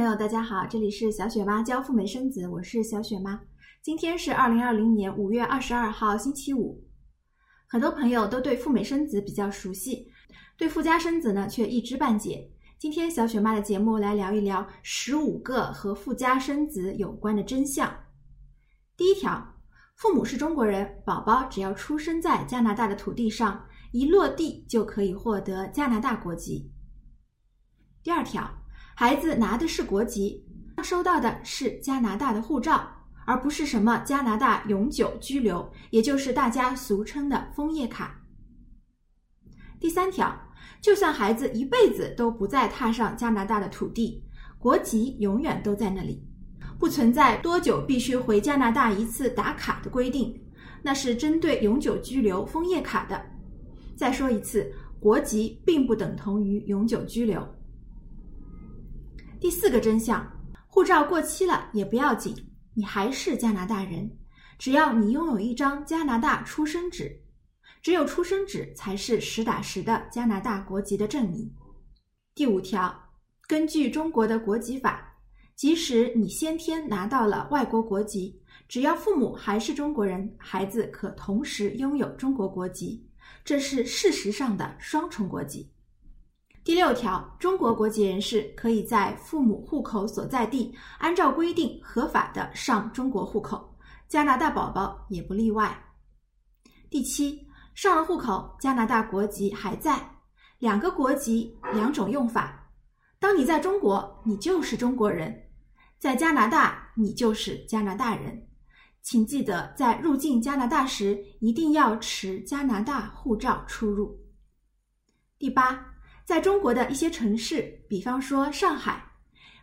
朋友，大家好，这里是小雪妈教赴美生子，我是小雪妈。今天是二零二零年五月二十二号，星期五。很多朋友都对赴美生子比较熟悉，对富家生子呢却一知半解。今天小雪妈的节目来聊一聊十五个和富家生子有关的真相。第一条，父母是中国人，宝宝只要出生在加拿大的土地上，一落地就可以获得加拿大国籍。第二条。孩子拿的是国籍，收到的是加拿大的护照，而不是什么加拿大永久居留，也就是大家俗称的枫叶卡。第三条，就算孩子一辈子都不再踏上加拿大的土地，国籍永远都在那里，不存在多久必须回加拿大一次打卡的规定，那是针对永久居留枫叶卡的。再说一次，国籍并不等同于永久居留。第四个真相，护照过期了也不要紧，你还是加拿大人，只要你拥有一张加拿大出生纸，只有出生纸才是实打实的加拿大国籍的证明。第五条，根据中国的国籍法，即使你先天拿到了外国国籍，只要父母还是中国人，孩子可同时拥有中国国籍，这是事实上的双重国籍。第六条，中国国籍人士可以在父母户口所在地按照规定合法的上中国户口，加拿大宝宝也不例外。第七，上了户口，加拿大国籍还在，两个国籍两种用法。当你在中国，你就是中国人；在加拿大，你就是加拿大人。请记得，在入境加拿大时一定要持加拿大护照出入。第八。在中国的一些城市，比方说上海，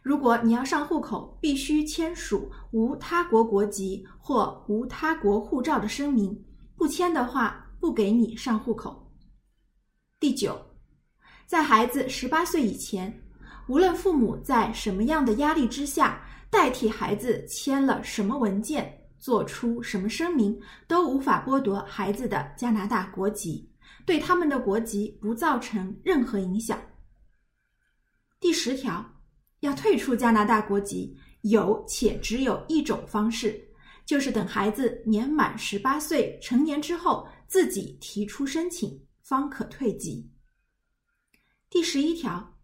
如果你要上户口，必须签署无他国国籍或无他国护照的声明，不签的话不给你上户口。第九，在孩子十八岁以前，无论父母在什么样的压力之下，代替孩子签了什么文件，做出什么声明，都无法剥夺孩子的加拿大国籍。对他们的国籍不造成任何影响。第十条，要退出加拿大国籍，有且只有一种方式，就是等孩子年满十八岁成年之后，自己提出申请，方可退籍。第十一条，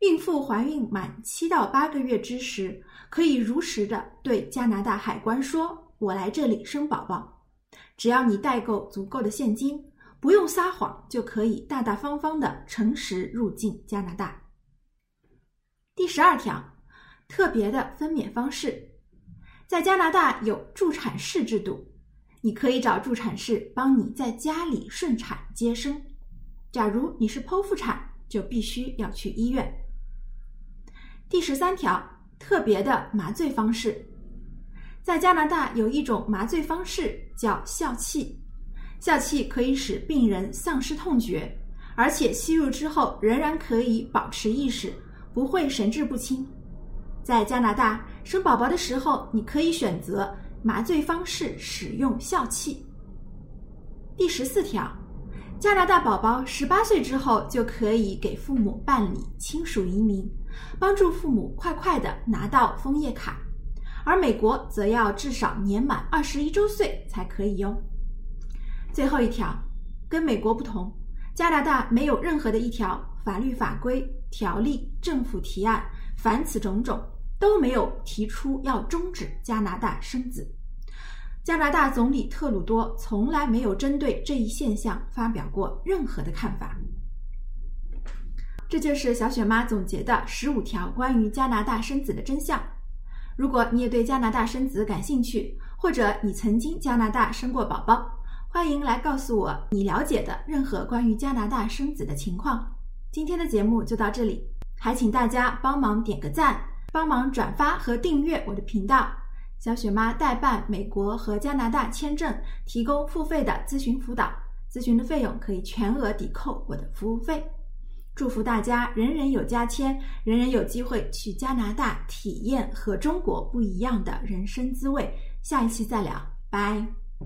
孕妇怀孕满七到八个月之时，可以如实的对加拿大海关说：“我来这里生宝宝。”只要你带够足够的现金。不用撒谎就可以大大方方的诚实入境加拿大。第十二条，特别的分娩方式，在加拿大有助产士制度，你可以找助产士帮你在家里顺产接生。假如你是剖腹产，就必须要去医院。第十三条，特别的麻醉方式，在加拿大有一种麻醉方式叫笑气。笑气可以使病人丧失痛觉，而且吸入之后仍然可以保持意识，不会神志不清。在加拿大生宝宝的时候，你可以选择麻醉方式使用笑气。第十四条，加拿大宝宝十八岁之后就可以给父母办理亲属移民，帮助父母快快的拿到枫叶卡，而美国则要至少年满二十一周岁才可以哟。最后一条，跟美国不同，加拿大没有任何的一条法律法规、条例、政府提案，凡此种种都没有提出要终止加拿大生子。加拿大总理特鲁多从来没有针对这一现象发表过任何的看法。这就是小雪妈总结的十五条关于加拿大生子的真相。如果你也对加拿大生子感兴趣，或者你曾经加拿大生过宝宝，欢迎来告诉我你了解的任何关于加拿大生子的情况。今天的节目就到这里，还请大家帮忙点个赞，帮忙转发和订阅我的频道。小雪妈代办美国和加拿大签证，提供付费的咨询辅导，咨询的费用可以全额抵扣我的服务费。祝福大家人人有加签，人人有机会去加拿大体验和中国不一样的人生滋味。下一期再聊，拜。